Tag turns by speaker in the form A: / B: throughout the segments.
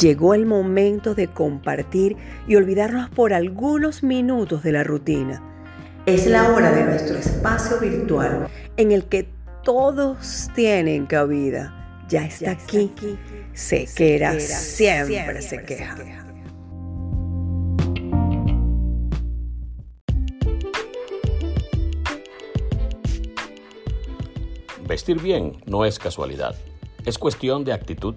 A: Llegó el momento de compartir y olvidarnos por algunos minutos de la rutina. Es la hora de nuestro espacio virtual en el que todos tienen cabida. Ya está, aquí. Sequera, siempre, se queja.
B: Vestir bien no es casualidad, es cuestión de actitud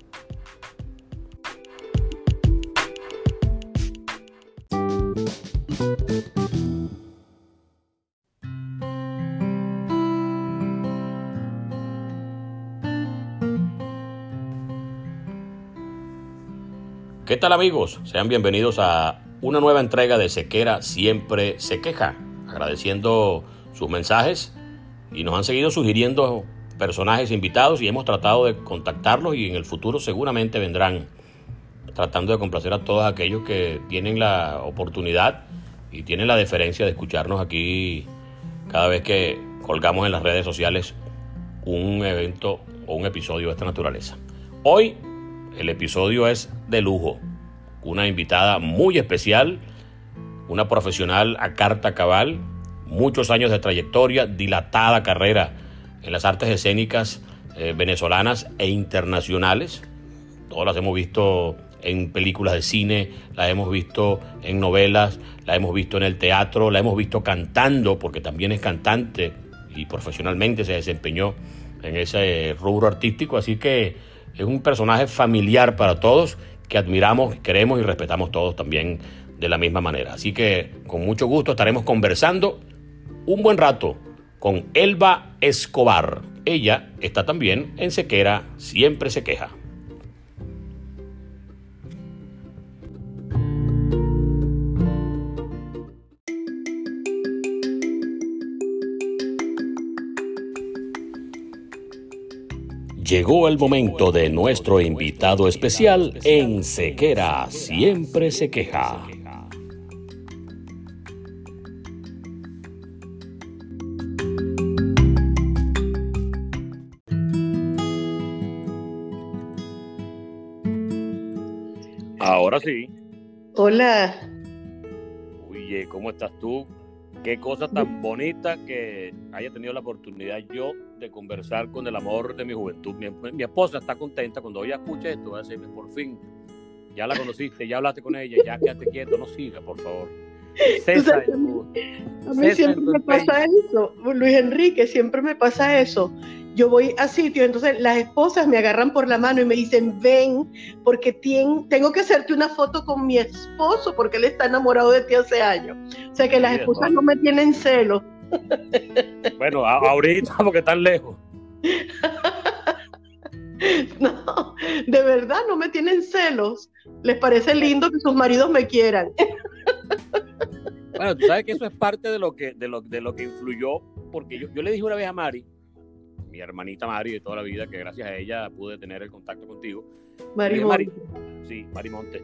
B: ¿Qué tal amigos? Sean bienvenidos a una nueva entrega de Sequera Siempre Se Queja, agradeciendo sus mensajes y nos han seguido sugiriendo personajes invitados y hemos tratado de contactarlos y en el futuro seguramente vendrán tratando de complacer a todos aquellos que tienen la oportunidad y tienen la deferencia de escucharnos aquí cada vez que colgamos en las redes sociales un evento o un episodio de esta naturaleza. Hoy el episodio es de lujo. Una invitada muy especial, una profesional a carta cabal, muchos años de trayectoria, dilatada carrera en las artes escénicas eh, venezolanas e internacionales. Todas las hemos visto en películas de cine, las hemos visto en novelas, la hemos visto en el teatro, la hemos visto cantando, porque también es cantante y profesionalmente se desempeñó en ese rubro artístico. Así que es un personaje familiar para todos que admiramos, queremos y respetamos todos también de la misma manera. Así que con mucho gusto estaremos conversando un buen rato con Elba Escobar. Ella está también en Sequera, siempre se queja. Llegó el momento de nuestro invitado especial en Sequera, siempre se queja. Ahora sí.
C: Hola.
B: Oye, ¿cómo estás tú? Qué cosa tan bonita que haya tenido la oportunidad yo de conversar con el amor de mi juventud. Mi, esposa está contenta cuando ella escuche esto, va a decirme, por fin, ya la conociste, ya hablaste con ella, ya quédate quieto, no siga, por favor.
C: César, a mí, siempre me pasa eso, Luis Enrique, siempre me pasa eso yo voy a sitio, entonces las esposas me agarran por la mano y me dicen, ven, porque tengo que hacerte una foto con mi esposo, porque él está enamorado de ti hace años. O sea que las esposas no me tienen celos.
B: Bueno, ahorita porque están lejos.
C: No, de verdad no me tienen celos. Les parece lindo que sus maridos me quieran.
B: Bueno, tú sabes que eso es parte de lo que, de lo, de lo que influyó, porque yo, yo le dije una vez a Mari, mi hermanita Mari de toda la vida, que gracias a ella pude tener el contacto contigo.
C: Mari, Mari
B: Sí, Mari Monte.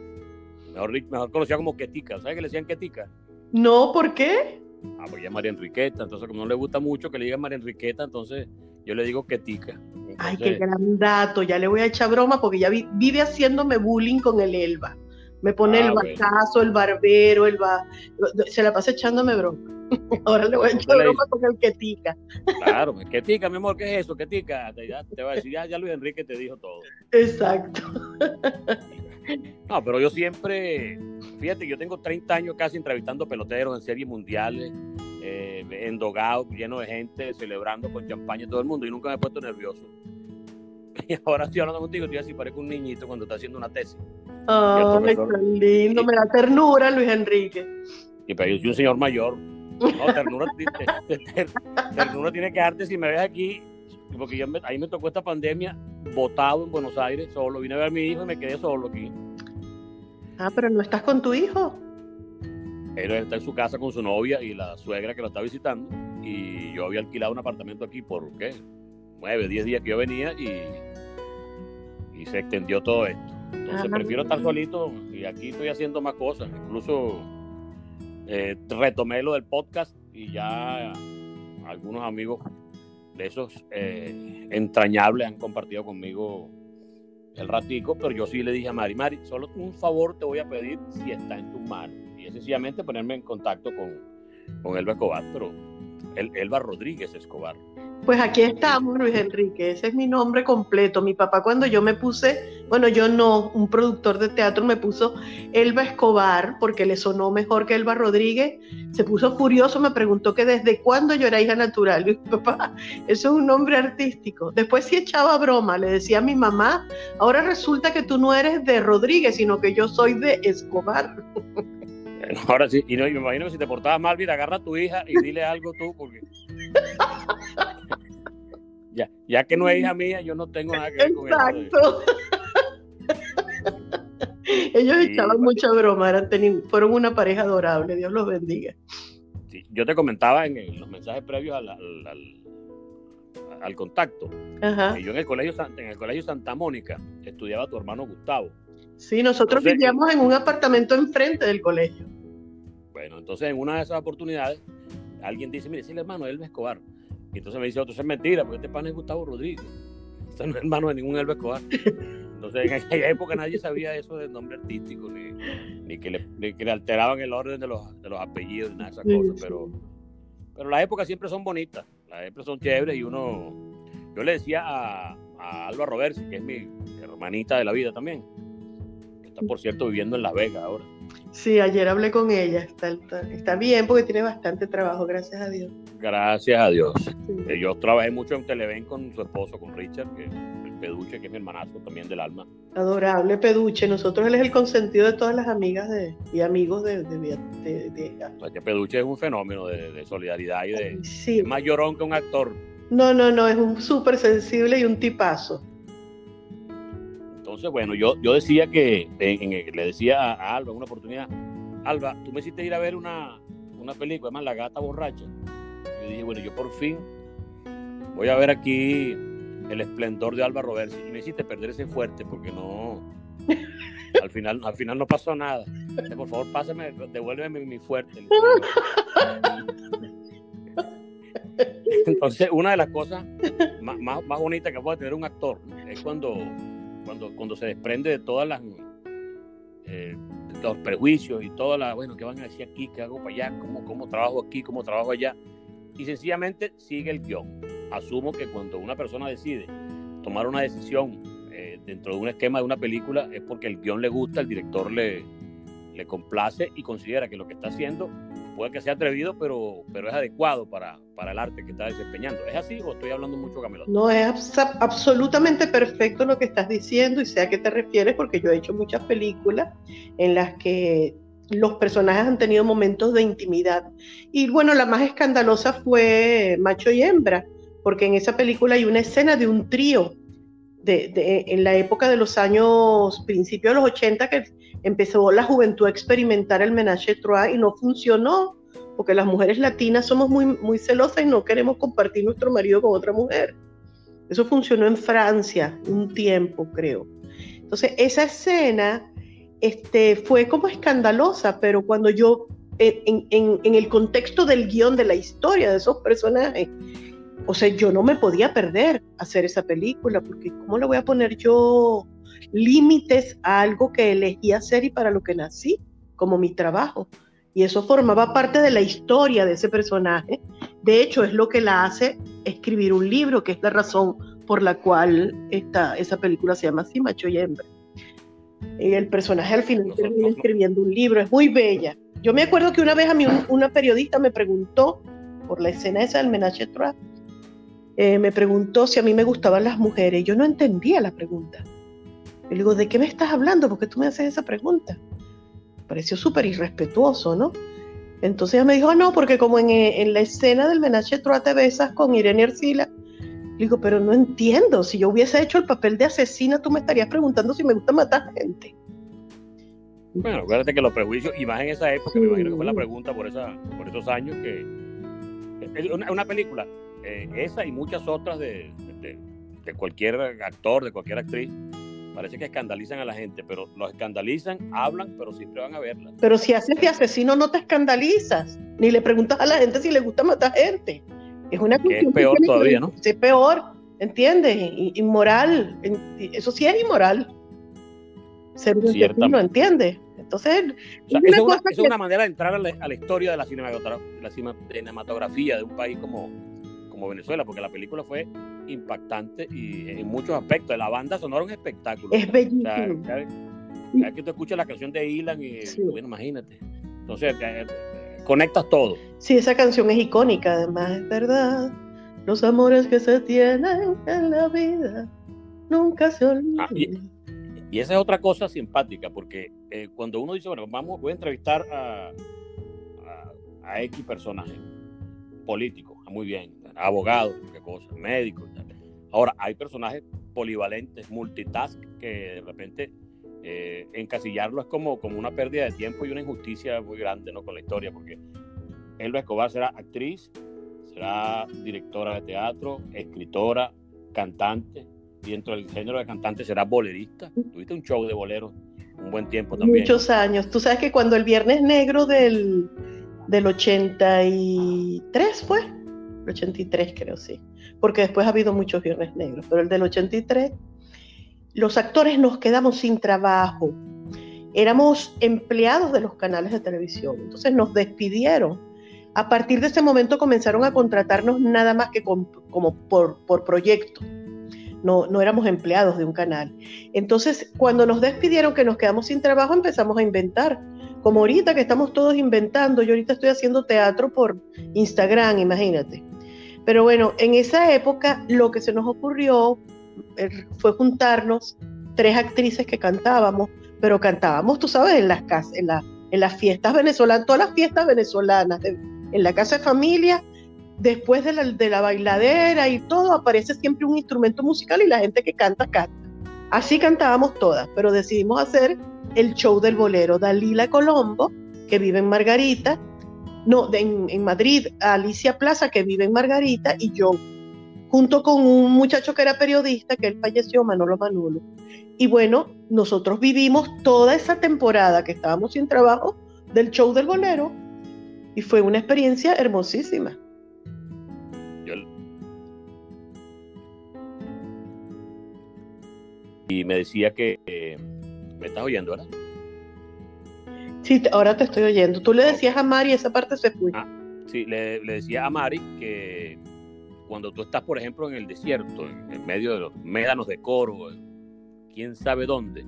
B: Mejor, mejor conocida como Ketica. ¿Sabes que le decían Ketica?
C: No, ¿por qué?
B: Ah, pues ella es María Enriqueta. Entonces, como no le gusta mucho que le digan María Enriqueta, entonces yo le digo Ketica.
C: Ay, qué gran dato. Ya le voy a echar broma porque ya vive haciéndome bullying con el Elba. Me pone el ah, vacazo, el barbero, el va... se la pasa echándome broma. Ahora le voy a echar broma con el quetica.
B: Claro, quetica, mi amor, ¿qué es eso? Quetica. Te, te va a decir, ya, ya Luis Enrique te dijo todo.
C: Exacto.
B: No, pero yo siempre, fíjate, yo tengo 30 años casi entrevistando peloteros en series mundiales, eh, endogados, lleno de gente, celebrando con champaña todo el mundo y nunca me he puesto nervioso. Y ahora estoy hablando contigo, estoy así, parezco un niñito cuando está haciendo una tesis.
C: Oh, qué lindo, me da ternura, Luis Enrique.
B: Y pero yo soy un señor mayor. No, ternura, ternura tiene que darte si me ves aquí, porque yo ahí me tocó esta pandemia botado en Buenos Aires, solo. Vine a ver a mi hijo y me quedé solo aquí.
C: Ah, pero no estás con tu hijo.
B: Él está en su casa con su novia y la suegra que lo está visitando. Y yo había alquilado un apartamento aquí por, ¿qué? Nueve, diez días que yo venía y, y se extendió todo esto. Entonces prefiero estar solito y aquí estoy haciendo más cosas. Incluso eh, retomé lo del podcast y ya algunos amigos de esos eh, entrañables han compartido conmigo el ratico, pero yo sí le dije a Mari, Mari, solo un favor te voy a pedir si está en tus manos. Y es sencillamente ponerme en contacto con, con Elba Escobar, pero Elba Rodríguez Escobar.
C: Pues aquí estamos, Luis Enrique, ese es mi nombre completo. Mi papá cuando yo me puse, bueno, yo no, un productor de teatro me puso Elba Escobar porque le sonó mejor que Elba Rodríguez, se puso furioso, me preguntó que desde cuándo yo era hija natural. Y papá, eso es un nombre artístico. Después sí echaba broma, le decía a mi mamá, ahora resulta que tú no eres de Rodríguez, sino que yo soy de Escobar.
B: Ahora sí, y no, me imagino que si te portabas mal, mira, agarra a tu hija y dile algo tú, porque ya, ya que no es hija mía, yo no tengo nada que ver con. Exacto.
C: Ellos echaban mucha broma, eran fueron una pareja adorable, Dios los bendiga.
B: yo te comentaba en, los mensajes previos al, al, contacto. yo en el, colegio, en el colegio Santa Mónica estudiaba tu hermano Gustavo.
C: Sí, nosotros vivíamos en un apartamento enfrente del colegio.
B: Bueno, entonces en una de esas oportunidades alguien dice, mire, es el hermano de Elba Escobar. Y entonces me dice otro, es mentira, porque este pan es Gustavo Rodríguez. Este no es hermano de ningún Elba Escobar. Entonces en aquella época nadie sabía eso del nombre artístico, ni, que, le, alteraban el orden de los, de los apellidos, nada de esas cosas. Pero, pero las épocas siempre son bonitas, las épocas son chéveres y uno... Yo le decía a, a Alba Roversi, que es mi hermanita de la vida también, que está por cierto viviendo en La Vega ahora.
C: Sí, ayer hablé con ella. Está, bien porque tiene bastante trabajo, gracias a Dios.
B: Gracias a Dios. Eh, yo trabajé mucho en Televen con su esposo, con Richard, que el Peduche, que es mi hermanazo también del alma.
C: Adorable Peduche. Nosotros él es el consentido de todas las amigas de, y amigos de, de,
B: que Peduche es un fenómeno de, solidaridad y de sí. es más llorón que un actor.
C: No, no, no, es un súper sensible y un tipazo.
B: Entonces, bueno, yo, yo decía que, le decía a Alba en una oportunidad, Alba, tú me hiciste ir a ver una, una película, además La Gata Borracha. Yo dije, bueno, yo por fin voy a ver aquí el esplendor de Alba Roberts. Y me hiciste perder ese fuerte porque no, al final, al final no pasó nada. Por favor, pásame, devuélveme mi fuerte. Entonces, una de las cosas más, más, más bonitas que puede tener un actor es cuando cuando, cuando se desprende de todas las eh, los prejuicios y todas las, bueno, ¿qué van a decir aquí? ¿Qué hago para allá? ¿Cómo, ¿Cómo trabajo aquí? ¿Cómo trabajo allá? Y sencillamente sigue el guion. Asumo que cuando una persona decide tomar una decisión eh, dentro de un esquema de una película es porque el guion le gusta, el director le, le complace y considera que lo que está haciendo puede que sea atrevido, pero, pero es adecuado para, para el arte que está desempeñando. ¿Es así o estoy hablando mucho, Camilo?
C: No, es absolutamente perfecto lo que estás diciendo y sé a qué te refieres, porque yo he hecho muchas películas en las que los personajes han tenido momentos de intimidad. Y bueno, la más escandalosa fue Macho y Hembra, porque en esa película hay una escena de un trío de, en la época de los años, principios de los 80, que empezó la juventud a experimentar el menage trois y no funcionó, porque las mujeres latinas somos muy, muy celosas y no queremos compartir nuestro marido con otra mujer. Eso funcionó en Francia un tiempo, creo. Entonces, esa escena este, fue como escandalosa, pero cuando yo, en, en, en el contexto del guion de la historia de esos personajes, o sea, yo no me podía perder hacer esa película, porque ¿cómo le voy a poner yo límites a algo que elegí hacer y para lo que nací, como mi trabajo. Y eso formaba parte de la historia de ese personaje. De hecho, es lo que la hace escribir un libro, que es la razón por la cual esta, esa película se llama así, Macho y Hembra. El personaje al final termina escribiendo un libro, es muy bella. Yo me acuerdo que una vez a mí una periodista me preguntó, por la escena esa del Menage Trois, eh, me preguntó si a mí me gustaban las mujeres. Yo no entendía la pregunta. Le digo, ¿de qué me estás hablando? ¿Por qué tú me haces esa pregunta? pareció súper irrespetuoso, ¿no? Entonces ella me dijo, ah, no, porque como eh, en, la escena del Menage Trois te besas con Irene Arcila. Le digo, pero no entiendo, si yo hubiese hecho el papel de asesina, tú me estarías preguntando si me gusta matar gente.
B: Bueno, acuérdate que los prejuicios, y más en esa época, me imagino que fue la pregunta por, esa, por esos años, que es una, película, eh, esa y muchas otras de, de cualquier actor, de cualquier actriz, parece que escandalizan a la gente, pero los escandalizan, hablan, pero siempre van a verla.
C: Pero si haces de asesino no te escandalizas, ni le preguntas a la gente si le gusta matar gente. Es una
B: que es peor todavía, ¿no?
C: Es peor, ¿entiendes? Inmoral, eso sí es inmoral. Ser un asesino, ¿entiendes? Entonces,
B: es, una, manera de entrar a la, historia de la, cinematografía de un país como, como Venezuela, porque la película fue impactante y en muchos aspectos. La banda sonora es un espectáculo.
C: Es bellísimo.
B: O que tú escuchas la canción de Ilan y, bueno, imagínate. Entonces, conectas todo.
C: Sí, esa canción es icónica, además, es verdad. Los amores que se tienen en la vida nunca se olvidan. Ah,
B: y, esa es otra cosa simpática, porque eh, cuando uno dice, bueno, vamos, voy a entrevistar a, a, a X personaje político, ah, muy bien, abogado, qué cosa, médico. Ahora, hay personajes polivalentes, multitask, que de repente eh, encasillarlo es como, como una pérdida de tiempo y una injusticia muy grande ¿no? con la historia, porque Elba Escobar será actriz, será directora de teatro, escritora, cantante, y dentro del género de cantante será bolerista. Tuviste un show de boleros un buen tiempo también.
C: Muchos años. Tú sabes que cuando el Viernes Negro del, del 83 fue, 83 creo, sí, porque después ha habido muchos viernes negros, pero el del 83, los actores nos quedamos sin trabajo, éramos empleados de los canales de televisión, entonces nos despidieron. A partir de ese momento comenzaron a contratarnos nada más que como por, por proyecto. No, no éramos empleados de un canal. Entonces, cuando nos despidieron, que nos quedamos sin trabajo, empezamos a inventar. Como ahorita que estamos todos inventando, yo ahorita estoy haciendo teatro por Instagram, imagínate. Pero bueno, en esa época lo que se nos ocurrió eh, fue juntarnos tres actrices que cantábamos, pero cantábamos, tú sabes, en las casas, en, las fiestas venezolanas, todas las fiestas venezolanas, en la casa de familia, después de la, de la bailadera y todo, aparece siempre un instrumento musical y la gente que canta, canta. Así cantábamos todas, pero decidimos hacer el show del bolero. Dalila Colombo, que vive en Margarita, no, en, Madrid, Alicia Plaza, que vive en Margarita, y yo, junto con un muchacho que era periodista, que él falleció, Manolo Manolo. Y bueno, nosotros vivimos toda esa temporada que estábamos sin trabajo del show del bolero, y fue una experiencia hermosísima.
B: Y me decía que eh, me estás oyendo, ¿verdad?
C: Sí, ahora te estoy oyendo. Tú le decías a Mari, esa parte se fue. Ah,
B: sí, le, decía a Mari que cuando tú estás, por ejemplo, en el desierto, en, medio de los médanos de coro, quién sabe dónde,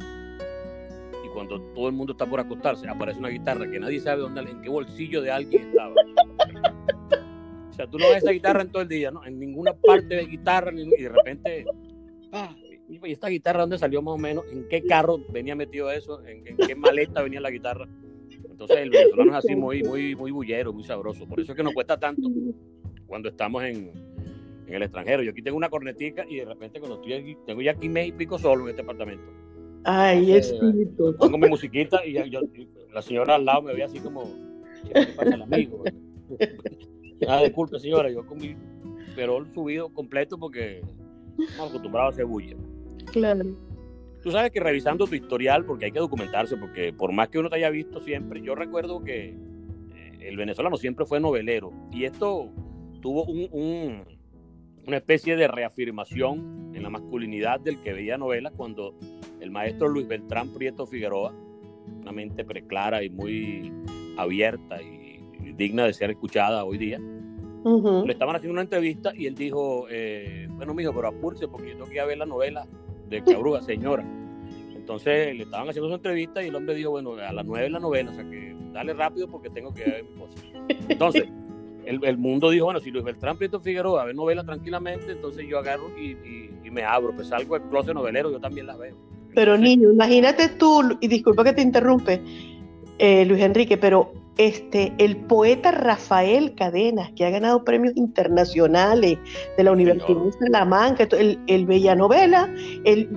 B: y cuando todo el mundo está por acostarse, aparece una guitarra que nadie sabe dónde, en qué bolsillo de alguien estaba. o sea, tú no ves esa guitarra en todo el día, ¿no? En ninguna parte de guitarra, y de repente, ah, ¿y esta guitarra dónde salió más o menos? ¿En qué carro venía metido eso? ¿En, en qué maleta venía la guitarra? Entonces el venezolano es así muy, muy, muy bullero, muy sabroso. Por eso es que nos cuesta tanto cuando estamos en, en el extranjero. Yo aquí tengo una cornetica y de repente cuando estoy aquí, tengo ya aquí mes y pico solo en este apartamento.
C: Ay, espíritu.
B: Pongo mi musiquita y, la señora al lado me ve así como, ¿qué pasa el amigo? ah, disculpe señora, yo con mi perol subido completo porque estamos acostumbrados a hacer bulla.
C: Claro.
B: Tú sabes que revisando tu historial, porque hay que documentarse, porque por más que uno te haya visto siempre, yo recuerdo que eh, el venezolano siempre fue novelero y esto tuvo un, una especie de reafirmación en la masculinidad del que veía novelas cuando el maestro Luis Beltrán Prieto Figueroa, una mente preclara y muy abierta y, digna de ser escuchada hoy día, le estaban haciendo una entrevista y él dijo, eh, bueno, mijo, pero apúrese porque yo tengo que ir a ver la novela de Cabruga, señora. Entonces le estaban haciendo su entrevista y el hombre dijo, bueno, a las nueve es la novela, o sea que dale rápido porque tengo que ver mi cosa. Entonces, el, mundo dijo, bueno, si Luis Beltrán Prieto Figueroa ve novelas tranquilamente, entonces yo agarro y, me abro, pues salgo del closet novelero, yo también las veo.
C: Pero niño, imagínate tú, y disculpa que te interrumpe, eh, Luis Enrique, pero este, el poeta Rafael Cadenas, que ha ganado premios internacionales de la Universidad de Salamanca, el, el Bella Novela, el,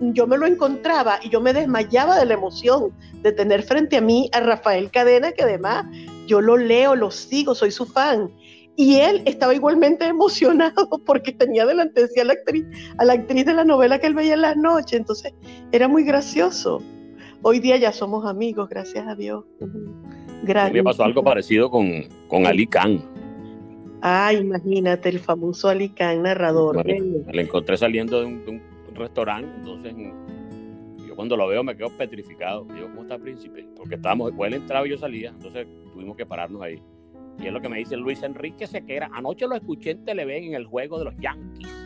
C: yo me lo encontraba y yo me desmayaba de la emoción de tener frente a mí a Rafael Cadenas, que además yo lo leo, lo sigo, soy su fan. Y él estaba igualmente emocionado porque tenía delante de sí a la actriz, a la actriz de la novela que él veía en las noches. Entonces, era muy gracioso. Hoy día ya somos amigos, gracias a Dios.
B: Gracias. Me pasó algo parecido con, con Ali Khan.
C: Ah, imagínate, el famoso Ali Khan, narrador.
B: Me, lo encontré saliendo de un, restaurante, entonces yo cuando lo veo me quedo petrificado. Digo, ¿cómo está príncipe? Porque estábamos, él entraba y yo salía, entonces tuvimos que pararnos ahí. Y es lo que me dice Luis Enrique Sequera. Anoche lo escuché en Televen en el juego de los Yankees.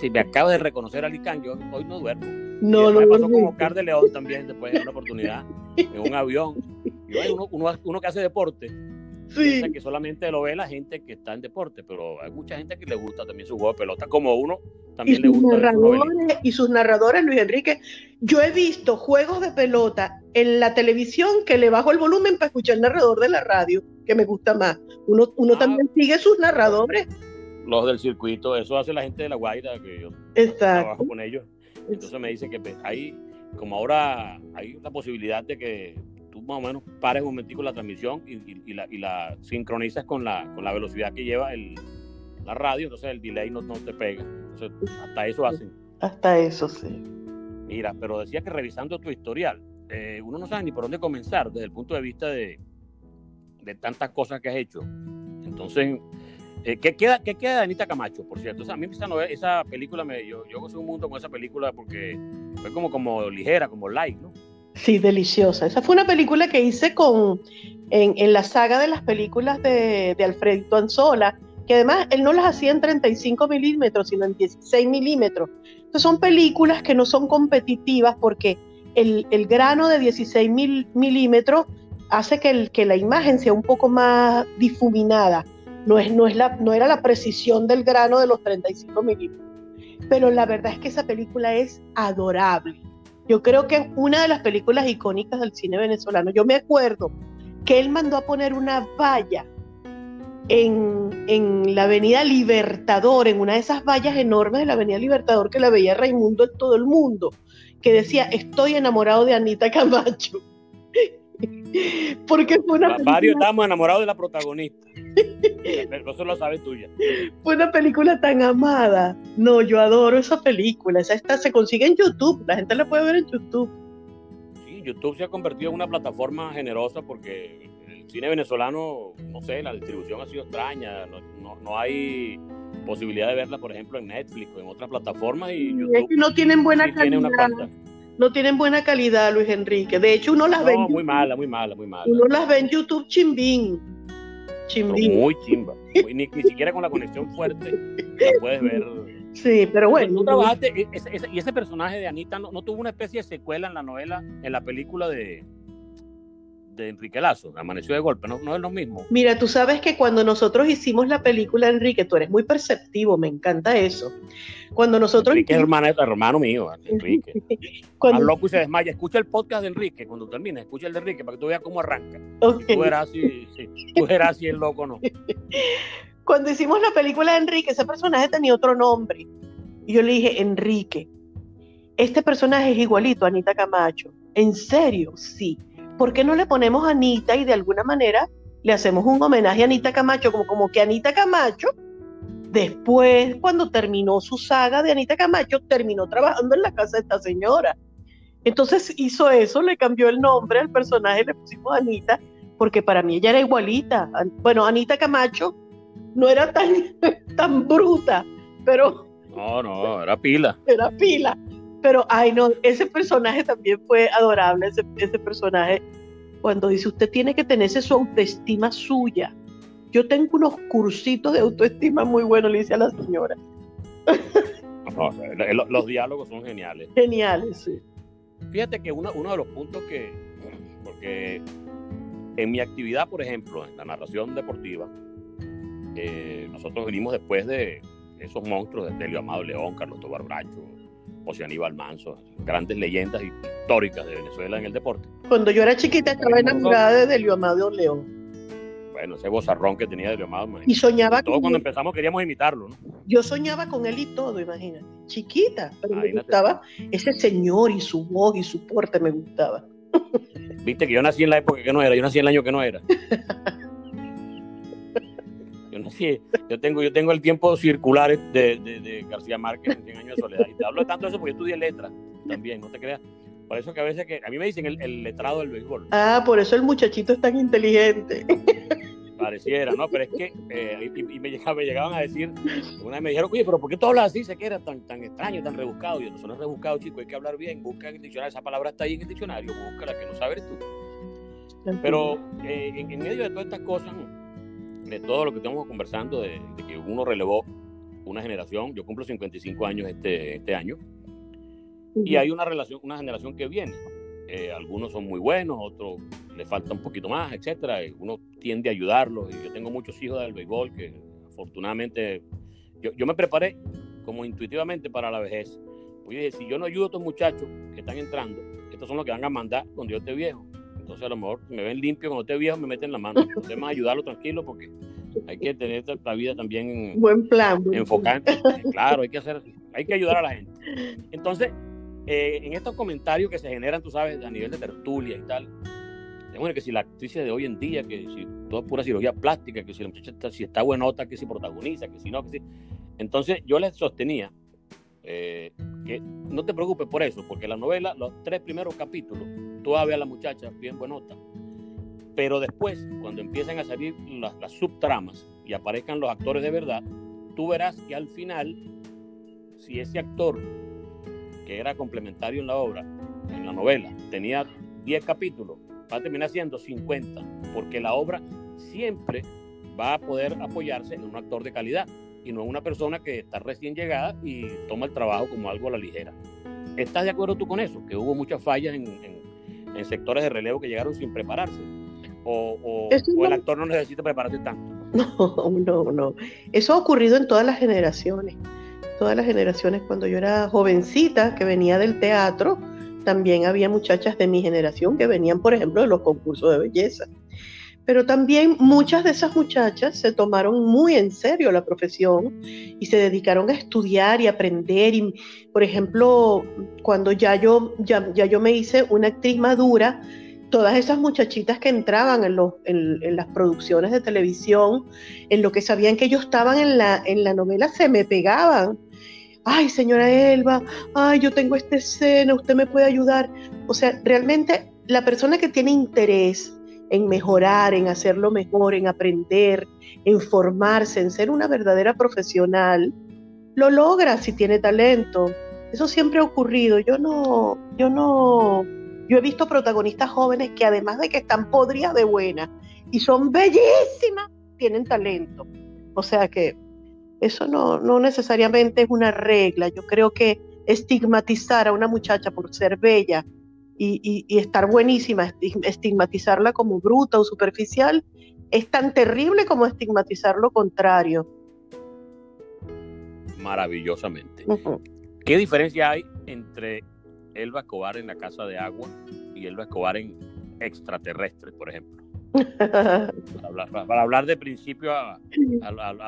B: Si me acabo de reconocer a Ali Khan, yo hoy no duermo.
C: No, no,
B: me pasó con Oscar de León también, después de una oportunidad, en un avión. Y uno, uno, uno que hace deporte, sí. que solamente lo ve la gente que está en deporte, pero hay mucha gente que le gusta también su juego de pelota, como uno también le gusta.
C: Narradores, y sus narradores, Luis Enrique, yo he visto juegos de pelota en la televisión que le bajo el volumen para escuchar el narrador de la radio, que me gusta más. Uno, uno ah. también sigue sus narradores.
B: Los del circuito, eso hace la gente de La Guaira, que yo trabajo con ellos. Entonces me dice que pues, hay, como ahora hay la posibilidad de que tú más o menos pares un momentico la transmisión y, la, y la, sincronizas con la, con la velocidad que lleva el, la radio, entonces el delay no, no te pega. Entonces, hasta eso hacen.
C: Hasta eso, sí.
B: Mira, pero decía que revisando tu historial, eh, uno no sabe ni por dónde comenzar desde el punto de vista de, de tantas cosas que has hecho. Entonces, eh, ¿qué, queda, ¿Qué queda de Anita Camacho, por cierto? a mí esa, novela, esa película, me, yo, yo un mundo con esa película porque fue como, como ligera, como light, ¿no?
C: Sí, deliciosa. Esa fue una película que hice con, en, en la saga de las películas de, de Alfredito Anzola, que además él no las hacía en 35 milímetros, sino en 16 milímetros. Entonces son películas que no son competitivas porque el, el grano de 16 milímetros hace que, el, que la imagen sea un poco más difuminada no, es, no, es la, no era la precisión del grano de los 35 milímetros. Pero la verdad es que esa película es adorable. Yo creo que es una de las películas icónicas del cine venezolano. Yo me acuerdo que él mandó a poner una valla en, en, la Avenida Libertador, en una de esas vallas enormes de la Avenida Libertador que la veía Raimundo en todo el mundo, que decía, estoy enamorado de Anita Camacho. Porque fue una
B: Varios estamos enamorados de la protagonista. Eso lo sabes tuya.
C: Fue una película tan amada. No, yo adoro esa película. Esa esta se consigue en YouTube. La gente la puede ver en YouTube.
B: Sí, YouTube se ha convertido en una plataforma generosa porque el cine venezolano, no sé, la distribución ha sido extraña. No, no, hay posibilidad de verla, por ejemplo, en Netflix o en otras plataformas. Y YouTube
C: no tienen buena calidad no tienen buena calidad, Luis Enrique. De hecho, uno las ve.
B: No, muy mala, muy mala, muy mala.
C: Uno las ve en YouTube chimbín.
B: Chimbín. Muy chimba. ni, siquiera con la conexión fuerte la puedes ver.
C: Sí, pero bueno.
B: Tú trabajaste, y ese personaje de Anita no, no, tuvo una especie de secuela en la novela, en la película de, de Enrique Lazo, Amaneció de golpe, no, no es lo mismo.
C: Mira, tú sabes que cuando nosotros hicimos la película, Enrique, tú eres muy perceptivo, me encanta eso. Cuando nosotros...
B: Enrique es hermano, hermano mío, Enrique. cuando... loco y se desmaya. Escucha el podcast de Enrique cuando termine, escucha el de Enrique para que tú veas cómo arranca. Tú eras así, tú eras así el loco, ¿no?
C: Cuando hicimos la película de Enrique, ese personaje tenía otro nombre. Y yo le dije, Enrique, este personaje es igualito a Anita Camacho. ¿En serio? Sí. ¿Por qué no le ponemos a Anita y de alguna manera le hacemos un homenaje a Anita Camacho, como, como que Anita Camacho, después, cuando terminó su saga de Anita Camacho, terminó trabajando en la casa de esta señora. Entonces hizo eso, le cambió el nombre al personaje, le pusimos Anita, porque para mí ella era igualita. Bueno, Anita Camacho no era tan, tan bruta, pero...
B: No, no, era pila.
C: Era pila. Pero, ay, no, ese personaje también fue adorable, ese, ese personaje, cuando dice, usted tiene que tenerse su autoestima suya. Yo tengo unos cursitos de autoestima muy buenos, le dice a la señora.
B: los diálogos son geniales.
C: Geniales, sí.
B: Fíjate que uno, uno de los puntos que, porque en mi actividad, por ejemplo, en la narración deportiva, eh, nosotros venimos después de esos monstruos de Telio Amado León, Carlos Tobar Bracho, José Aníbal Manso, grandes leyendas históricas de Venezuela en el deporte.
C: Cuando yo era chiquita estaba enamorada de Delio Amado León.
B: Bueno, ese bozarrón que tenía Delio Amado.
C: Y soñaba
B: todo cuando empezamos queríamos imitarlo, ¿no?
C: Yo soñaba con él y todo, imagínate. Chiquita, pero me gustaba ese señor y su voz y su porte me gustaba.
B: Viste que yo nací en la época que no era, yo nací en el año que no era. Yo nací, yo tengo, yo tengo el tiempo circular de, de, García Márquez en 100 años de soledad. Y te hablo tanto de eso porque yo estudié letras también, no te creas. Por eso que a veces que a mí me dicen el, letrado del béisbol.
C: Ah, por eso el muchachito es tan inteligente.
B: Pareciera, ¿no? Pero es que, eh, y, me, llegaban, a decir, una vez me dijeron, oye, pero ¿por qué tú hablas así? Se que era tan, tan extraño, tan rebuscado. Y yo, no son rebuscado, chico, hay que hablar bien, busca en el diccionario, esa palabra está ahí en el diccionario, búscala, que no sabes tú. Pero eh, en, medio de todas estas cosas, de todo lo que estamos conversando, de, de, que uno relevó una generación, yo cumplo 55 años este, este año, y hay una relación, una generación que viene. Eh, algunos son muy buenos, otros le falta un poquito más, etcétera. Uno tiende a ayudarlos. Y yo tengo muchos hijos del béisbol que afortunadamente yo, yo me preparé como intuitivamente para la vejez. Oye, si yo no ayudo a estos muchachos que están entrando, estos son los que van a mandar cuando yo esté viejo. Entonces a lo mejor me ven limpio cuando esté viejo, me meten la mano. Entonces más ayudarlo tranquilo porque hay que tener la vida también
C: buen plan,
B: enfocante. claro, hay que hacer, hay que ayudar a la gente. Entonces, eh, en estos comentarios que se generan, tú sabes, a nivel de tertulia y tal, bueno, que si la actriz de hoy en día, que si todo es pura cirugía plástica, que si la muchacha está, si está buenota, que si protagoniza, que si no, que si... Entonces yo les sostenía eh, que no te preocupes por eso, porque la novela, los tres primeros capítulos, tú a la muchacha bien buenota, pero después, cuando empiezan a salir las, las subtramas y aparezcan los actores de verdad, tú verás que al final, si ese actor que era complementario en la obra, en la novela, tenía 10 capítulos, va a terminar siendo 50, porque la obra siempre va a poder apoyarse en un actor de calidad y no en una persona que está recién llegada y toma el trabajo como algo a la ligera. ¿Estás de acuerdo tú con eso? Que hubo muchas fallas en, sectores de relevo que llegaron sin prepararse. O, el actor no necesita prepararse tanto.
C: No, no, no. Eso ha ocurrido en todas las generaciones todas las generaciones, cuando yo era jovencita, que venía del teatro, también había muchachas de mi generación que venían, por ejemplo, de los concursos de belleza. Pero también muchas de esas muchachas se tomaron muy en serio la profesión y se dedicaron a estudiar y aprender. Y, por ejemplo, cuando ya yo, ya, yo me hice una actriz madura, todas esas muchachitas que entraban en, los, en, las producciones de televisión, en lo que sabían que yo estaban en la, en la novela, se me pegaban ay, señora Elba, ay, yo tengo esta escena, usted me puede ayudar. O sea, realmente la persona que tiene interés en mejorar, en hacerlo mejor, en aprender, en formarse, en ser una verdadera profesional, lo logra si tiene talento. Eso siempre ha ocurrido. Yo no, yo no, yo he visto protagonistas jóvenes que además de que están podridas de buena y son bellísimas, tienen talento. O sea que eso no, no necesariamente es una regla. Yo creo que estigmatizar a una muchacha por ser bella y, estar buenísima, estigmatizarla como bruta o superficial, es tan terrible como estigmatizar lo contrario.
B: Maravillosamente. ¿Qué diferencia hay entre Elba Escobar en la Casa de Agua y Elba Escobar en Extraterrestres, por ejemplo? para, hablar, de principio a,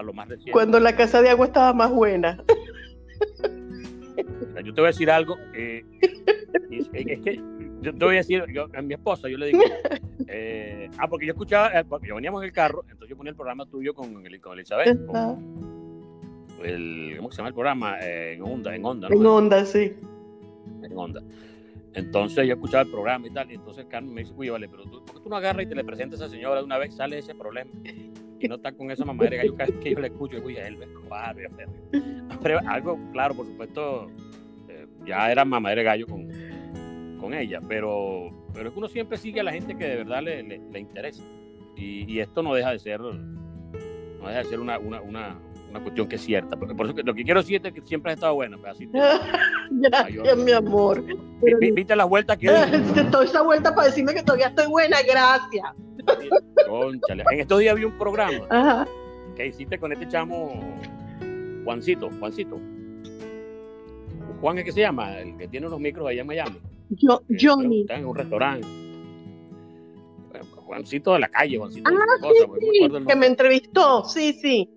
B: lo más reciente.
C: Cuando la casa de agua estaba más buena.
B: Yo te voy a decir algo. Eh, es, que yo te voy a decir, yo, a mi esposa, yo le digo, eh, ah, porque yo escuchaba, eh, porque yo veníamos en el carro, entonces yo ponía el programa tuyo con, con Elizabeth, el, ¿cómo se llama el programa? en Onda, en Onda,
C: En Onda, sí.
B: En Onda. Entonces yo escuchaba el programa y tal, y entonces Carmen me dice, oye, vale, pero tú, ¿por qué tú no agarras y te le presentas a esa señora de una vez, sale ese problema? Y no está con esa mamá de gallo que yo le escucho, y a él, Escobar, pero algo, claro, por supuesto, eh, ya era mamá de gallo con, con ella, pero, pero es que uno siempre sigue a la gente que de verdad le, le, interesa. Y, y, esto no deja de ser, no deja de ser una, una, una, una cuestión que es cierta. Por, eso que, lo que quiero decir es que siempre has estado bueno. Pues,
C: gracias, mi amor.
B: ¿Viste las vueltas que
C: Toda esa vuelta para decirme que todavía estoy buena, gracias.
B: Conchale. En estos días vi un programa que hiciste con este chamo Juancito, Juancito. Juan es que se llama, el que tiene unos micros allá en Miami.
C: Yo, Johnny.
B: Está en un restaurante. Juancito de la calle, Juancito.
C: Ah, sí, que me entrevistó, sí, sí.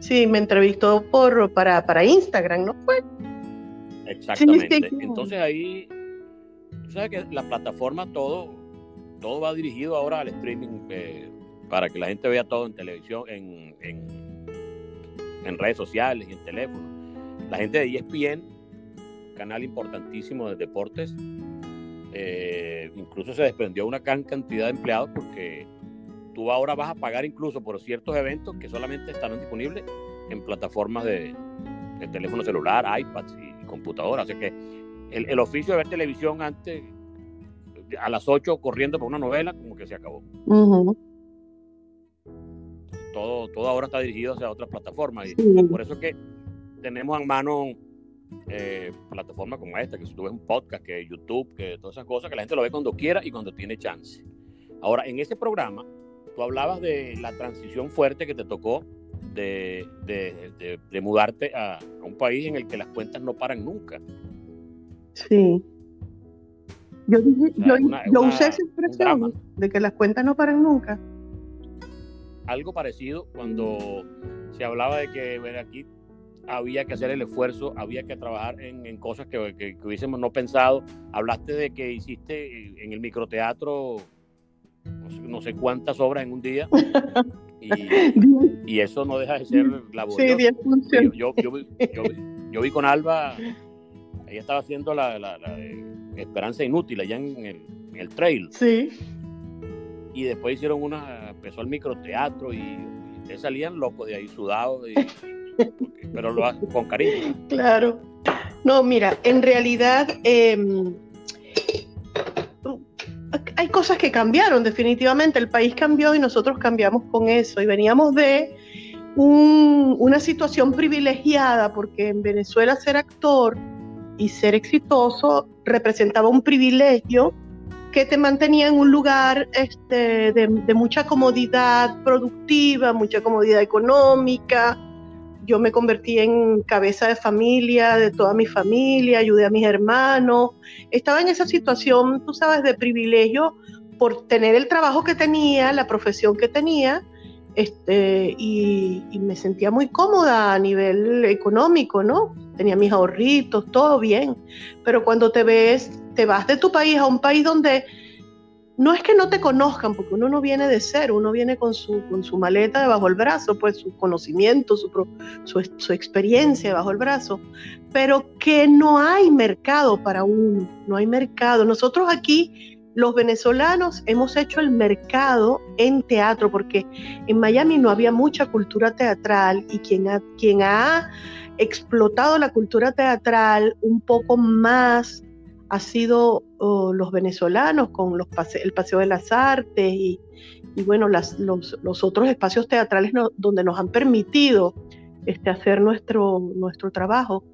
C: Sí, me entrevistó por, para, para Instagram, ¿no fue?
B: Exactamente. Entonces ahí, tú sabes que la plataforma todo, todo va dirigido ahora al streaming eh, para que la gente vea todo en televisión, en, en, redes sociales y en teléfono. La gente de ESPN, canal importantísimo de deportes, eh, incluso se desprendió una gran cantidad de empleados porque tú ahora vas a pagar incluso por ciertos eventos que solamente estarán disponibles en plataformas de, teléfono celular, iPads y, computadoras. Así que el, oficio de ver televisión antes, a las 8 corriendo por una novela, como que se acabó. todo, todo ahora está dirigido hacia otras plataformas. Y por eso que tenemos en mano eh, plataformas como esta, que si tú ves un podcast, que YouTube, que todas esas cosas, que la gente lo ve cuando quiera y cuando tiene chance. Ahora, en ese programa tú hablabas de la transición fuerte que te tocó de, de, mudarte a, un país en el que las cuentas no paran nunca.
C: Sí. Yo, yo, usé esa expresión de que las cuentas no paran nunca.
B: Algo parecido cuando se hablaba de que aquí había que hacer el esfuerzo, había que trabajar en, cosas que, que, hubiésemos no pensado. Hablaste de que hiciste en el microteatro no sé, cuántas obras en un día. Y, eso no deja de ser laborioso. Sí, yo, yo, vi con Alba, ella estaba haciendo la, la, Esperanza Inútil allá en el, el, trail.
C: Sí.
B: Y después hicieron una, empezó el microteatro y, y ustedes salían locos de ahí, sudados, pero lo hacen con cariño.
C: Claro. No, mira, en realidad... Eh, hay cosas que cambiaron definitivamente, el país cambió y nosotros cambiamos con eso y veníamos de una situación privilegiada porque en Venezuela ser actor y ser exitoso representaba un privilegio que te mantenía en un lugar este, de mucha comodidad productiva, mucha comodidad económica, yo me convertí en cabeza de familia, de toda mi familia, ayudé a mis hermanos. Estaba en esa situación, tú sabes, de privilegio por tener el trabajo que tenía, la profesión que tenía, este, y, me sentía muy cómoda a nivel económico, ¿no? Tenía mis ahorritos, todo bien. Pero cuando te ves, te vas de tu país a un país donde no es que no te conozcan, porque uno no viene de cero, uno viene con su, con su maleta debajo del brazo, pues su conocimiento, su, su, experiencia debajo del brazo, pero que no hay mercado para uno, no hay mercado. Nosotros aquí, los venezolanos, hemos hecho el mercado en teatro, porque en Miami no había mucha cultura teatral y quien quien ha explotado la cultura teatral un poco más ha sido oh, los venezolanos con los el Paseo de las Artes y, bueno, los, otros espacios teatrales donde nos han permitido este, hacer nuestro, nuestro trabajo.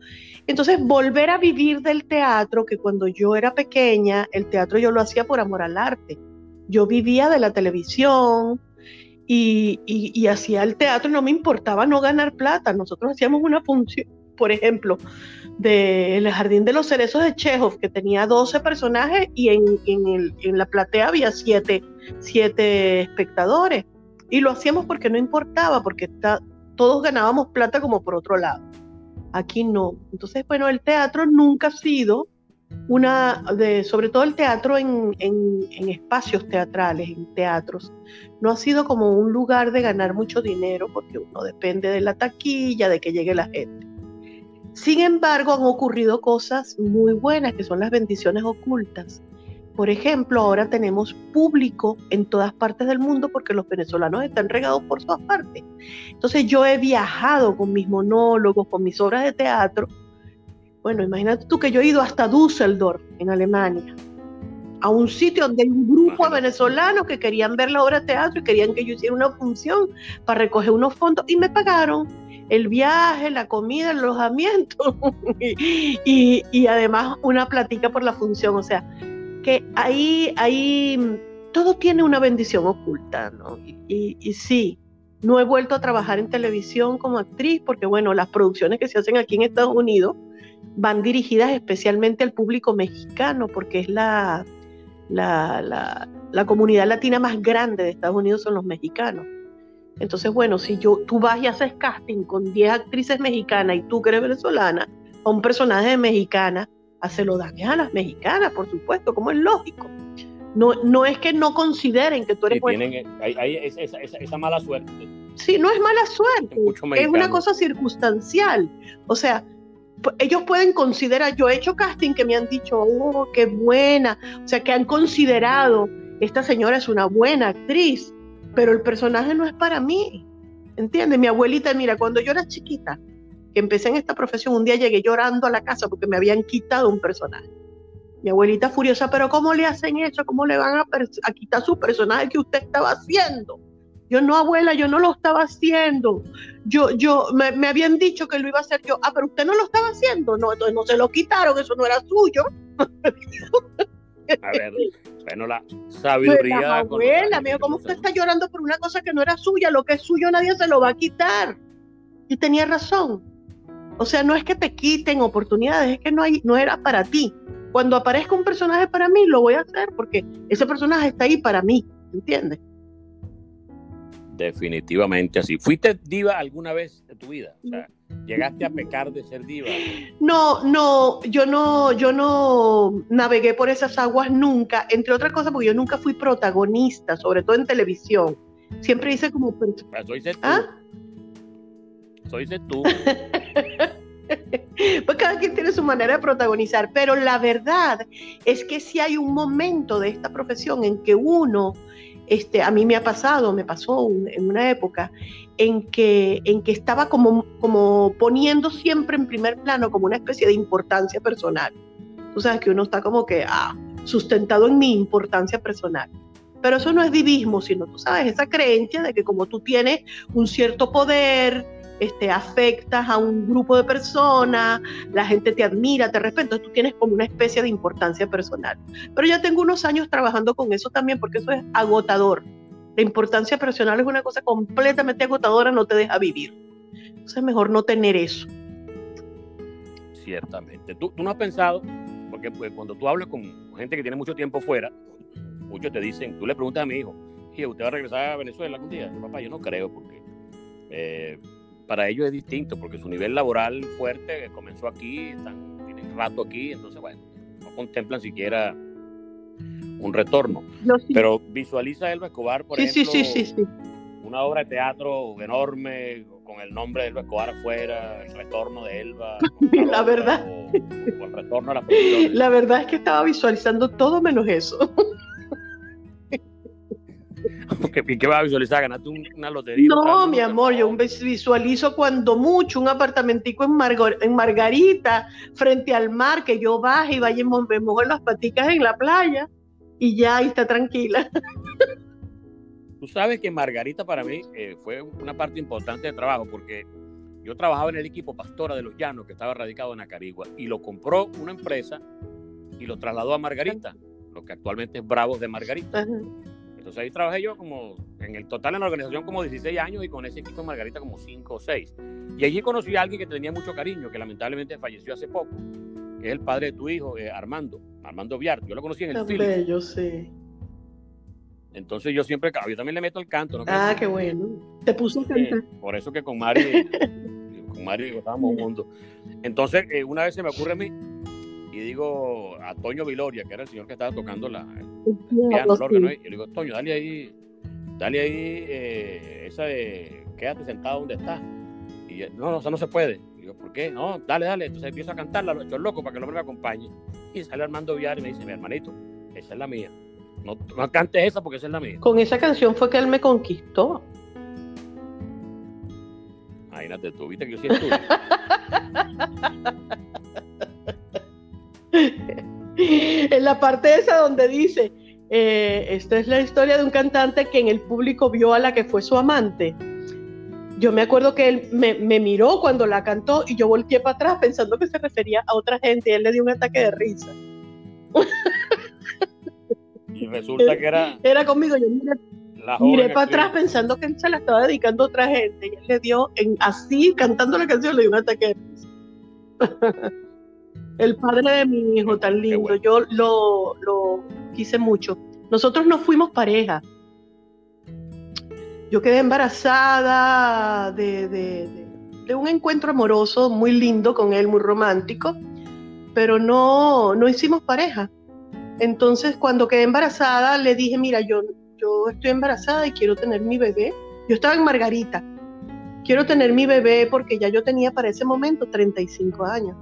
C: Entonces, volver a vivir del teatro, que cuando yo era pequeña, el teatro yo lo hacía por amor al arte. Yo vivía de la televisión, y, y, hacía el teatro, no me importaba no ganar plata. Nosotros hacíamos una función, por ejemplo, del Jardín de los Cerezos de Chekhov, que tenía 12 personajes y en, en, la platea había 7, espectadores. Y lo hacíamos porque no importaba, porque todos ganábamos plata como por otro lado. Aquí no. Entonces, bueno, el teatro nunca ha sido una, de, sobre todo el teatro en, en, espacios teatrales, en teatros, no ha sido como un lugar de ganar mucho dinero, porque uno depende de la taquilla, de que llegue la gente. Sin embargo, han ocurrido cosas muy buenas, que son las bendiciones ocultas. Por ejemplo, ahora tenemos público en todas partes del mundo porque los venezolanos están regados por todas partes. Entonces yo he viajado con mis monólogos, con mis obras de teatro. Bueno, imagínate tú que yo he ido hasta Düsseldorf, en Alemania, a un sitio donde hay un grupo de venezolanos que querían ver la obra de teatro y querían que yo hiciera una función para recoger unos fondos y me pagaron el viaje, la comida, el alojamiento y, y, además una platica por la función. O sea, que ahí, ahí todo tiene una bendición oculta, ¿no? Y, y, sí, no he vuelto a trabajar en televisión como actriz porque, bueno, las producciones que se hacen aquí en Estados Unidos van dirigidas especialmente al público mexicano porque es la, la, la, la comunidad latina más grande de Estados Unidos son los mexicanos. Entonces, bueno, si yo, tú vas y haces casting con 10 actrices mexicanas y tú que eres venezolana, a un personaje mexicana, lo daño a las mexicanas, por supuesto, como es lógico. No, no es que no consideren que tú eres
B: bueno. hay, esa, mala suerte.
C: Sí, no es mala suerte, es una cosa circunstancial. O sea, ellos pueden considerar, yo he hecho casting que me han dicho, oh, qué buena, o sea, que han considerado, esta señora es una buena actriz, pero el personaje no es para mí. ¿Entiendes? Mi abuelita, mira, cuando yo era chiquita, que empecé en esta profesión, un día llegué llorando a la casa porque me habían quitado un personaje. Mi abuelita furiosa, pero ¿cómo le hacen eso? ¿Cómo le van a, quitar su personaje que usted estaba haciendo? Yo no, abuela, yo no lo estaba haciendo. Yo, yo, me, me, habían dicho que lo iba a hacer yo. Ah, pero usted no lo estaba haciendo. No, entonces no se lo quitaron, eso no era suyo.
B: A ver, bueno, la sabiduría. Pues
C: abuela, amigo, ¿cómo usted está llorando por una cosa que no era suya? Lo que es suyo nadie se lo va a quitar. Y tenía razón. O sea, no es que te quiten oportunidades, es que no, hay, no era para ti. Cuando aparezca un personaje para mí, lo voy a hacer porque ese personaje está ahí para mí, ¿entiendes?
B: Definitivamente así. ¿Fuiste diva alguna vez en tu vida? O sea, ¿Llegaste a pecar de ser diva?
C: No, no, yo no, yo no navegué por esas aguas nunca, entre otras cosas porque yo nunca fui protagonista, sobre todo en televisión. Siempre hice como...
B: Soy tú. ¿Ah? Soy tú.
C: pues cada quien tiene su manera de protagonizar, pero la verdad es que si hay un momento de esta profesión en que uno este, a mí me ha pasado, me pasó en una época en que, en que estaba como, como poniendo siempre en primer plano como una especie de importancia personal. Tú sabes que uno está como que ah, sustentado en mi importancia personal. Pero eso no es divismo, sino tú sabes, esa creencia de que como tú tienes un cierto poder, este, afectas a un grupo de personas, la gente te admira, te respeta, entonces tú tienes como una especie de importancia personal. Pero ya tengo unos años trabajando con eso también porque eso es agotador. La importancia personal es una cosa completamente agotadora, no te deja vivir. Entonces es mejor no tener eso.
B: Ciertamente. ¿Tú, no has pensado, porque pues, cuando tú hablas con gente que tiene mucho tiempo fuera, muchos te dicen, tú le preguntas a mi hijo, ¿usted va a regresar a Venezuela algún día? papá, yo no creo, porque eh, para ellos es distinto porque su nivel laboral fuerte comenzó aquí, están, tienen rato aquí, entonces, bueno, no contemplan siquiera un retorno. Pero visualiza Elba Escobar, por ejemplo, una obra de teatro enorme con el nombre de Elba Escobar afuera, el retorno de Elba.
C: la verdad.
B: el retorno a la
C: La verdad es que estaba visualizando todo menos eso.
B: ¿Y qué vas a visualizar? ¿Ganaste una lotería?
C: No, mi amor, yo visualizo cuando mucho un apartamentico en, en Margarita, frente al mar, que yo baje y vaya y me mojo las paticas en la playa y ya ahí está tranquila.
B: Tú sabes que Margarita para mí eh, fue una parte importante de trabajo porque yo trabajaba en el equipo Pastora de los Llanos que estaba radicado en Acarigua y lo compró una empresa y lo trasladó a Margarita, lo que actualmente es Bravos de Margarita. Entonces ahí trabajé yo como, en el total en la organización como 16 años y con ese equipo de Margarita como 5 o 6. Y allí conocí a alguien que tenía mucho cariño, que lamentablemente falleció hace poco, que es el padre de tu hijo, eh, Armando, Armando Viar. Yo lo conocí en el
C: film. Yo sé.
B: Entonces yo siempre, yo también le meto el canto. ¿no?
C: Ah, qué bueno. Te puso a cantar.
B: por eso que con Mari, con Mari estábamos juntos. Entonces, eh, una vez se me ocurre a mí, y digo a Toño Viloria, que era el señor que estaba tocando la, el piano, el órgano, y le digo, Toño, dale ahí, dale ahí eh, esa de quédate sentado donde estás. Y no, no, eso no se puede. Y digo, ¿por qué? No, dale, dale. Entonces empiezo a cantarla, hecho loco para que el hombre me acompañe. Y sale Armando Villar y me dice, mi hermanito, esa es la mía. No, no cantes esa porque esa es la mía.
C: Con esa canción fue que él me conquistó.
B: Imagínate tú, viste que yo sí estuve.
C: en la parte esa donde dice, eh, esta es la historia de un cantante que en el público vio a la que fue su amante. yo me acuerdo que él me, miró cuando la cantó y yo volteé para atrás pensando que se refería a otra gente y él le dio un ataque de risa.
B: Y resulta que era...
C: Era conmigo, yo miré, para atrás pensando que él se la estaba dedicando a otra gente y él le dio, en, así cantando la canción, le dio un ataque de risa. el padre de mi hijo tan lindo, yo lo, lo quise mucho. Nosotros no fuimos pareja, yo quedé embarazada de, un encuentro amoroso muy lindo con él, muy romántico, pero no, no hicimos pareja. Entonces, cuando quedé embarazada, le dije, mira, yo, yo estoy embarazada y quiero tener mi bebé. Yo estaba en Margarita. Quiero tener mi bebé porque ya yo tenía para ese momento 35 años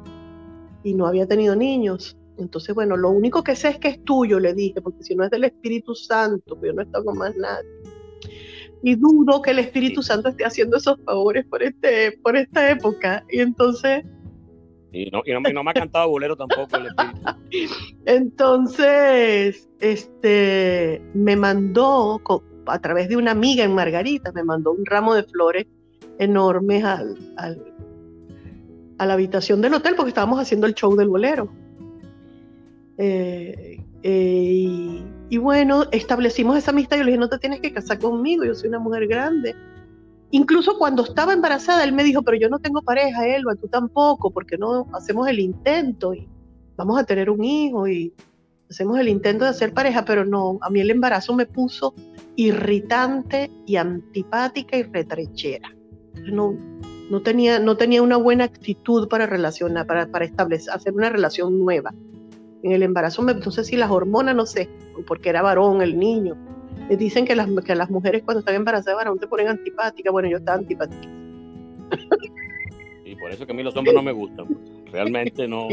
C: y no había tenido niños. Entonces, bueno, lo único que sé es que es tuyo, le dije, porque si no es del Espíritu Santo, pues yo no he estado con más nadie y dudo que el Espíritu Santo esté haciendo esos favores por, este, por esta época. Y entonces...
B: Y no, y no, me ha cantado bolero tampoco el Espíritu.
C: entonces, este, me mandó, a través de una amiga en Margarita, me mandó un ramo de flores enormes al, a la habitación del hotel porque estábamos haciendo el show del bolero. Eh, eh, y, bueno, establecimos esa amistad. Yo le dije, no te tienes que casar conmigo, yo soy una mujer grande. Incluso cuando estaba embarazada, él me dijo, pero yo no tengo pareja, Elba, tú tampoco, porque no hacemos el intento y vamos a tener un hijo y hacemos el intento de hacer pareja, pero no, a mí el embarazo me puso irritante y antipática y retrechera. No, no, tenía, no tenía una buena actitud para relacionar, para, para establecer, hacer una relación nueva en el embarazo, no sé si las hormonas, no sé, porque era varón el niño. Le dicen que las, que las mujeres cuando están embarazadas varón te ponen antipática. Bueno, yo estaba antipática.
B: Y por eso que a mí los hombres no me gustan. Realmente no.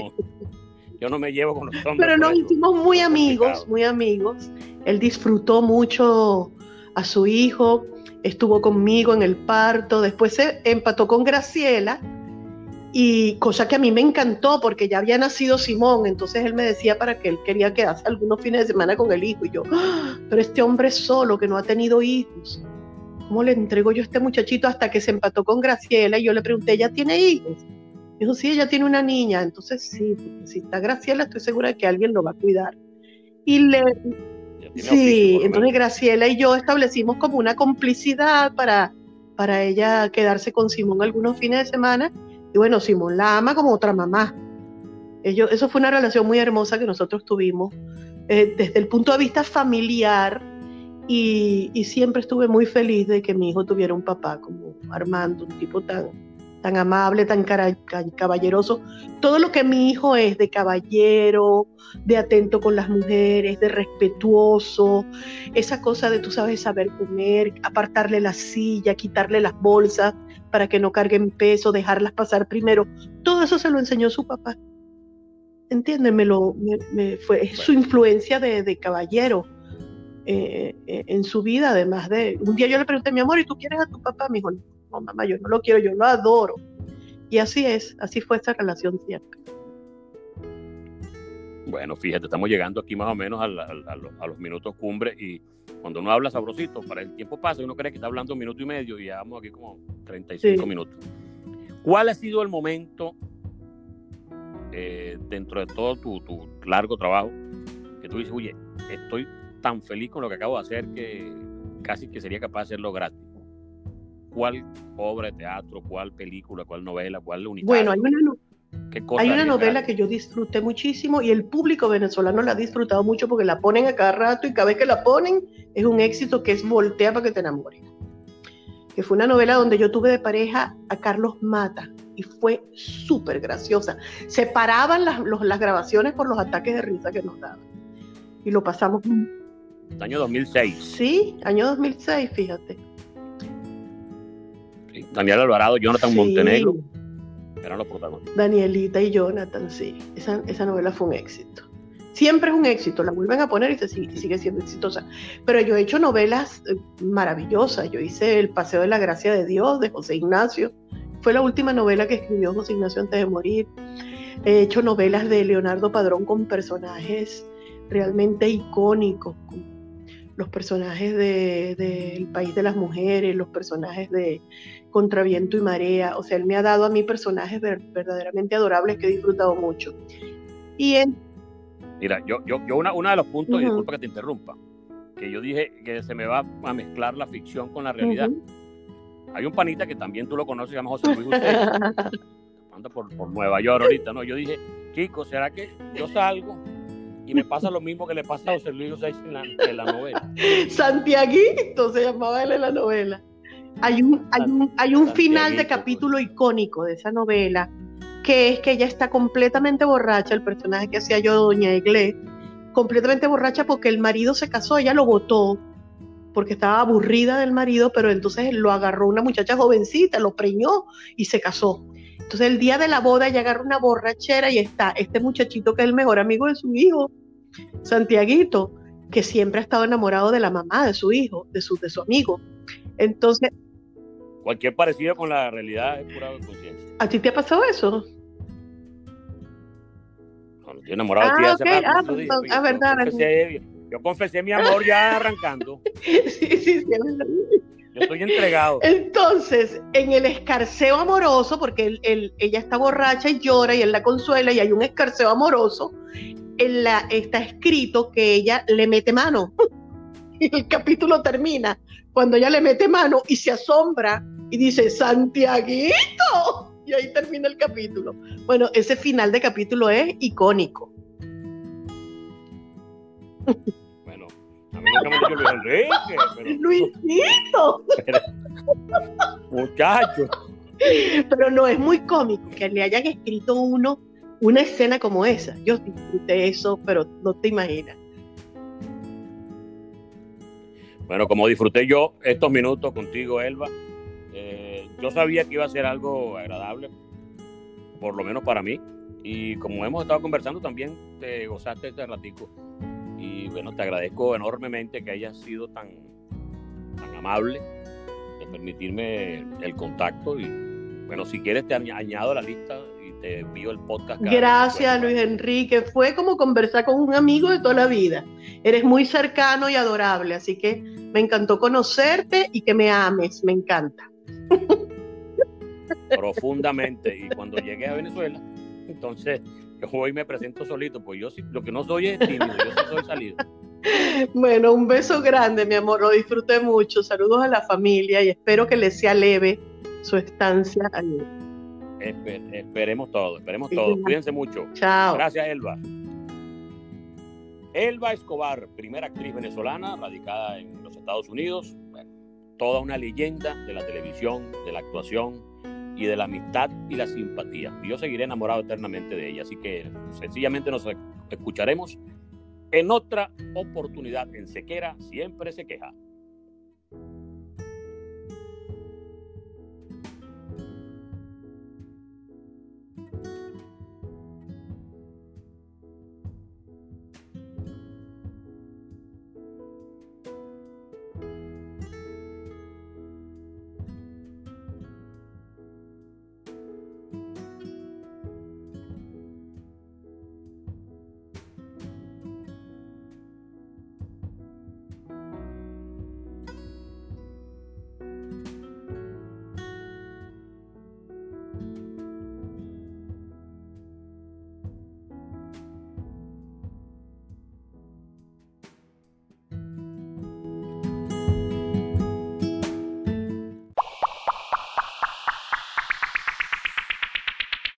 B: Yo no me llevo con los hombres.
C: Pero nos hicimos muy amigos, muy amigos. Él disfrutó mucho a su hijo, estuvo conmigo en el parto, después se empató con Graciela y cosa que a mí me encantó porque ya había nacido Simón, entonces él me decía para que él quería quedarse algunos fines de semana con el hijo y yo, ¡Ah! pero este hombre solo que no ha tenido hijos, ¿cómo le entrego yo a este muchachito hasta que se empató con Graciela y yo le pregunté, ¿ella tiene hijos? Dijo, sí, ella tiene una niña, entonces sí, si está Graciela estoy segura de que alguien lo va a cuidar. Y le... Sí, entonces Graciela y yo establecimos como una complicidad para, para ella quedarse con Simón algunos fines de semana. Y bueno, Simón la ama como otra mamá. Ellos, eso fue una relación muy hermosa que nosotros tuvimos eh, desde el punto de vista familiar. Y, y, siempre estuve muy feliz de que mi hijo tuviera un papá como Armando, un tipo tan, tan amable, tan caballeroso. Todo lo que mi hijo es de caballero, de atento con las mujeres, de respetuoso, esa cosa de tú sabes saber comer, apartarle la silla, quitarle las bolsas para que no carguen peso, dejarlas pasar primero. Todo eso se lo enseñó su papá. ¿Entiendes? Me lo, me, fue su influencia de, caballero. Eh, eh, en su vida, además de... Un día yo le pregunté, mi amor, ¿y tú quieres a tu papá? Me dijo, no, mamá, yo no lo quiero, yo lo adoro. Y así es, así fue esa relación siempre.
B: Bueno, fíjate, estamos llegando aquí más o menos a, los, minutos cumbre y cuando uno habla sabrosito, para el tiempo pasa, uno cree que está hablando un minuto y medio y llevamos aquí como 35 minutos. ¿Cuál ha sido el momento eh, dentro de todo tu, tu, largo trabajo que tú dices, oye, estoy tan feliz con lo que acabo de hacer que casi que sería capaz de hacerlo gratis? ¿Cuál obra de teatro, cuál película, cuál novela, cuál unidad?
C: Bueno, hay una, hay una novela que yo disfruté muchísimo y el público venezolano la ha disfrutado mucho porque la ponen a cada rato y cada vez que la ponen es un éxito que es Voltea para que te enamores. Que fue una novela donde yo tuve de pareja a Carlos Mata y fue súper graciosa. Separaban las, las grabaciones por los ataques de risa que nos daban. Y lo pasamos.
B: Año 2006.
C: Sí, año 2006, fíjate.
B: Daniel Alvarado, Jonathan Montenegro eran los protagonistas.
C: Danielita y Jonathan, sí. Esa, esa, novela fue un éxito. Siempre es un éxito, la vuelven a poner y se sigue, sigue siendo exitosa. Pero yo he hecho novelas eh, maravillosas. Yo hice El Paseo de la Gracia de Dios de José Ignacio. Fue la última novela que escribió José Ignacio antes de morir. He hecho novelas de Leonardo Padrón con personajes realmente icónicos, los personajes del de, País de las Mujeres, los personajes de Contraviento y Marea. O sea, él me ha dado a mí personajes verdaderamente adorables que he disfrutado mucho. Y en...
B: Mira, yo, yo, yo una, uno de los puntos, y disculpa que te interrumpa, que yo dije que se me va a mezclar la ficción con la realidad. Hay un panita que también tú lo conoces, se llama José Luis anda por, por Nueva York ahorita, ¿no? Yo dije, Kiko, ¿será que yo salgo y me pasa lo mismo que le pasa a José Luis José en la, en la novela.
C: Santiaguito se llamaba él en la novela. Hay un, hay un, hay un final de capítulo icónico de esa novela, que es que ella está completamente borracha, el personaje que hacía yo, Doña Iglesias, completamente borracha porque el marido se casó, ella lo votó porque estaba aburrida del marido, pero entonces lo agarró una muchacha jovencita, lo preñó y se casó. Entonces el día de la boda ella agarra una borrachera y está este muchachito que es el mejor amigo de su hijo, Santiaguito, que siempre ha estado enamorado de la mamá de su hijo, de su, de su amigo. Entonces...
B: Cualquier parecido con la realidad es pura conciencia.
C: ¿A ti te ha pasado eso?
B: Cuando estoy enamorado
C: ah, hace okay. ah, pues, ah, verdad,
B: yo confesé mi amor ya arrancando.
C: sí, sí, sí.
B: Estoy entregado.
C: Entonces, en el escarceo amoroso, porque ella está borracha y llora y él la consuela y hay un escarceo amoroso, en la, está escrito que ella le mete mano. y el capítulo termina cuando ella le mete mano y se asombra y dice, Santiaguito. Y ahí termina el capítulo. Bueno, ese final de capítulo es icónico.
B: A mí nunca me dijo Luis Enrique. Pero,
C: Luisito.
B: muchacho.
C: Pero no, es muy cómico que le hayan escrito uno una escena como esa. Yo disfruté eso, pero no te imaginas.
B: Bueno, como disfruté yo estos minutos contigo, Elba, eh, yo sabía que iba a ser algo agradable, por lo menos para mí. Y como hemos estado conversando, también te gozaste este ratico. Y bueno, te agradezco enormemente que hayas sido tan, tan amable de permitirme el contacto. Y bueno, si quieres te añado a la lista y te envío el podcast.
C: Gracias, Luis Enrique. Fue como conversar con un amigo de toda la vida. Eres muy cercano y adorable, así que me encantó conocerte y que me ames. Me encanta.
B: Profundamente. Y cuando llegué a Venezuela, entonces hoy me presento solito, pues yo sí, lo que no soy es tímido, yo sí soy salido.
C: Bueno, un beso grande, mi amor, lo disfruté mucho. Saludos a la familia y espero que les sea leve su estancia allí.
B: esperemos todo, esperemos todo. Cuídense mucho.
C: Chao.
B: Gracias, Elba. Elba Escobar, primera actriz venezolana radicada en los Estados Unidos, toda una leyenda de la televisión, de la actuación, y de la amistad y la simpatía. Yo seguiré enamorado eternamente de ella, así que sencillamente nos escucharemos en otra oportunidad en Sequera, siempre se queja.